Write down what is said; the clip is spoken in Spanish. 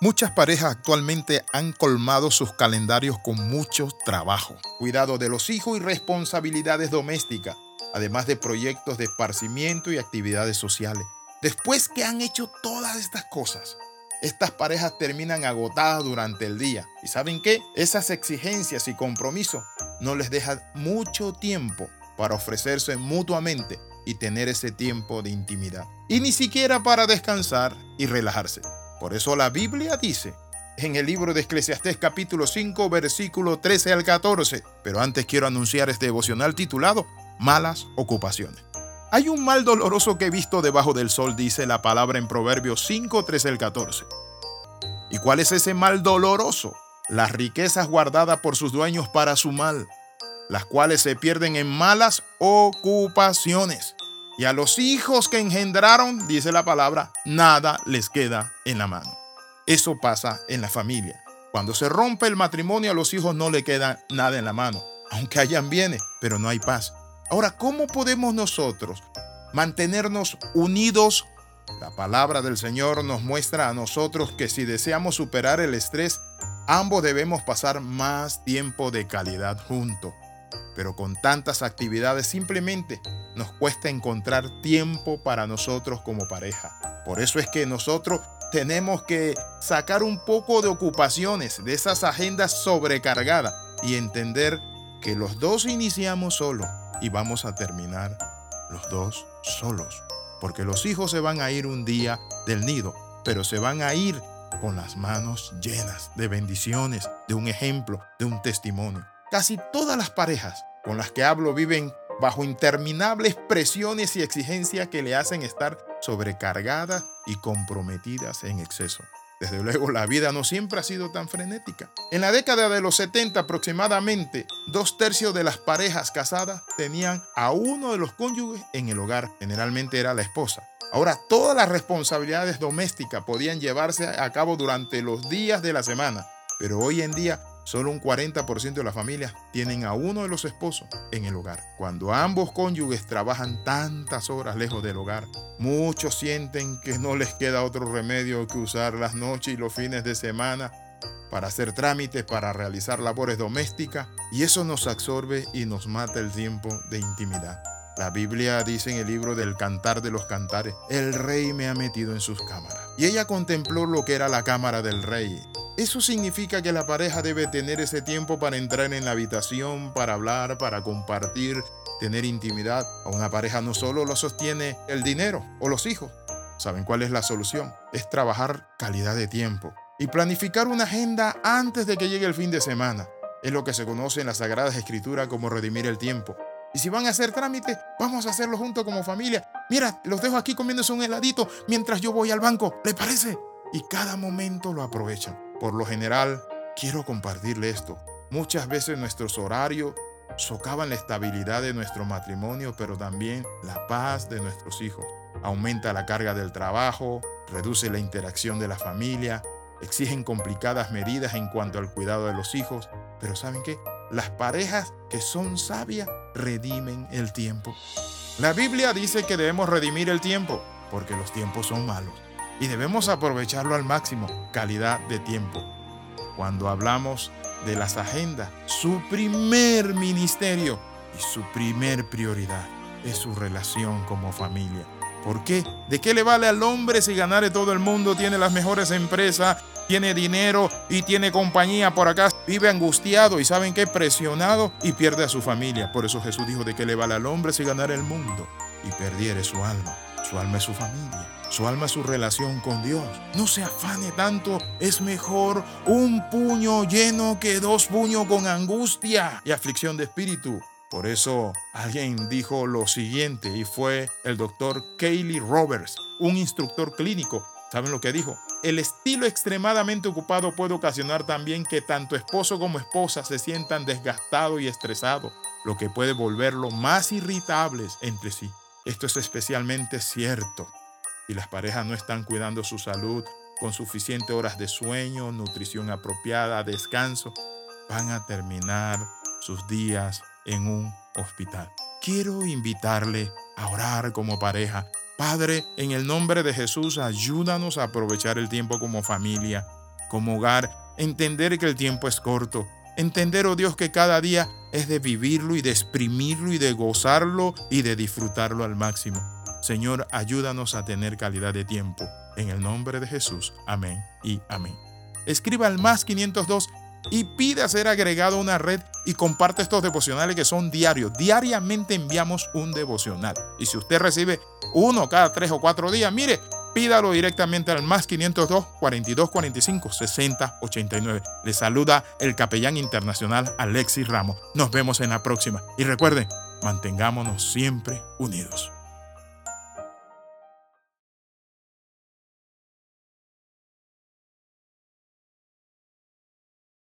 Muchas parejas actualmente han colmado sus calendarios con mucho trabajo, cuidado de los hijos y responsabilidades domésticas, además de proyectos de esparcimiento y actividades sociales. Después que han hecho todas estas cosas, estas parejas terminan agotadas durante el día. ¿Y saben qué? Esas exigencias y compromisos no les dejan mucho tiempo para ofrecerse mutuamente y tener ese tiempo de intimidad. Y ni siquiera para descansar y relajarse. Por eso la Biblia dice en el libro de Eclesiastés capítulo 5 versículo 13 al 14. Pero antes quiero anunciar este devocional titulado Malas ocupaciones. Hay un mal doloroso que he visto debajo del sol, dice la palabra en Proverbios 5, 13 al 14. ¿Y cuál es ese mal doloroso? Las riquezas guardadas por sus dueños para su mal, las cuales se pierden en malas ocupaciones y a los hijos que engendraron, dice la palabra, nada les queda en la mano. Eso pasa en la familia. Cuando se rompe el matrimonio, a los hijos no le queda nada en la mano, aunque hayan bienes, pero no hay paz. Ahora, ¿cómo podemos nosotros mantenernos unidos? La palabra del Señor nos muestra a nosotros que si deseamos superar el estrés, ambos debemos pasar más tiempo de calidad juntos. Pero con tantas actividades simplemente nos cuesta encontrar tiempo para nosotros como pareja. Por eso es que nosotros tenemos que sacar un poco de ocupaciones de esas agendas sobrecargadas y entender que los dos iniciamos solos y vamos a terminar los dos solos. Porque los hijos se van a ir un día del nido, pero se van a ir con las manos llenas de bendiciones, de un ejemplo, de un testimonio. Casi todas las parejas con las que hablo viven bajo interminables presiones y exigencias que le hacen estar sobrecargadas y comprometidas en exceso. Desde luego, la vida no siempre ha sido tan frenética. En la década de los 70 aproximadamente, dos tercios de las parejas casadas tenían a uno de los cónyuges en el hogar, generalmente era la esposa. Ahora, todas las responsabilidades domésticas podían llevarse a cabo durante los días de la semana, pero hoy en día Solo un 40% de las familias tienen a uno de los esposos en el hogar. Cuando ambos cónyuges trabajan tantas horas lejos del hogar, muchos sienten que no les queda otro remedio que usar las noches y los fines de semana para hacer trámites, para realizar labores domésticas, y eso nos absorbe y nos mata el tiempo de intimidad. La Biblia dice en el libro del Cantar de los Cantares, el rey me ha metido en sus cámaras. Y ella contempló lo que era la cámara del rey, eso significa que la pareja debe tener ese tiempo para entrar en la habitación, para hablar, para compartir, tener intimidad. A una pareja no solo lo sostiene el dinero o los hijos. ¿Saben cuál es la solución? Es trabajar calidad de tiempo y planificar una agenda antes de que llegue el fin de semana. Es lo que se conoce en las Sagradas Escrituras como redimir el tiempo. Y si van a hacer trámites, vamos a hacerlo juntos como familia. Mira, los dejo aquí comiéndose un heladito mientras yo voy al banco. ¿Le parece? Y cada momento lo aprovechan. Por lo general, quiero compartirle esto. Muchas veces nuestros horarios socavan la estabilidad de nuestro matrimonio, pero también la paz de nuestros hijos. Aumenta la carga del trabajo, reduce la interacción de la familia, exigen complicadas medidas en cuanto al cuidado de los hijos, pero ¿saben qué? Las parejas que son sabias redimen el tiempo. La Biblia dice que debemos redimir el tiempo porque los tiempos son malos y debemos aprovecharlo al máximo, calidad de tiempo. Cuando hablamos de las agendas, su primer ministerio y su primer prioridad es su relación como familia. ¿Por qué? ¿De qué le vale al hombre si ganare todo el mundo, tiene las mejores empresas, tiene dinero y tiene compañía por acá? Vive angustiado y saben qué, presionado y pierde a su familia. Por eso Jesús dijo, ¿de qué le vale al hombre si ganare el mundo y perdiere su alma? Su alma es su familia. Su alma es su relación con Dios. No se afane tanto. Es mejor un puño lleno que dos puños con angustia y aflicción de espíritu. Por eso alguien dijo lo siguiente y fue el doctor Kaylee Roberts, un instructor clínico. ¿Saben lo que dijo? El estilo extremadamente ocupado puede ocasionar también que tanto esposo como esposa se sientan desgastados y estresados, lo que puede volverlo más irritables entre sí. Esto es especialmente cierto si las parejas no están cuidando su salud con suficientes horas de sueño, nutrición apropiada, descanso, van a terminar sus días en un hospital. Quiero invitarle a orar como pareja. Padre, en el nombre de Jesús, ayúdanos a aprovechar el tiempo como familia. como hogar, entender que el tiempo es corto, entender, oh Dios, que cada día es de vivirlo y de exprimirlo y de gozarlo y de disfrutarlo al máximo. Señor, ayúdanos a tener calidad de tiempo. En el nombre de Jesús. Amén y amén. Escriba al más 502 y pida ser agregado a una red y comparte estos devocionales que son diarios. Diariamente enviamos un devocional. Y si usted recibe uno cada tres o cuatro días, mire, pídalo directamente al más 502 42 45 60 89. Le saluda el capellán internacional Alexis Ramos. Nos vemos en la próxima. Y recuerden, mantengámonos siempre unidos.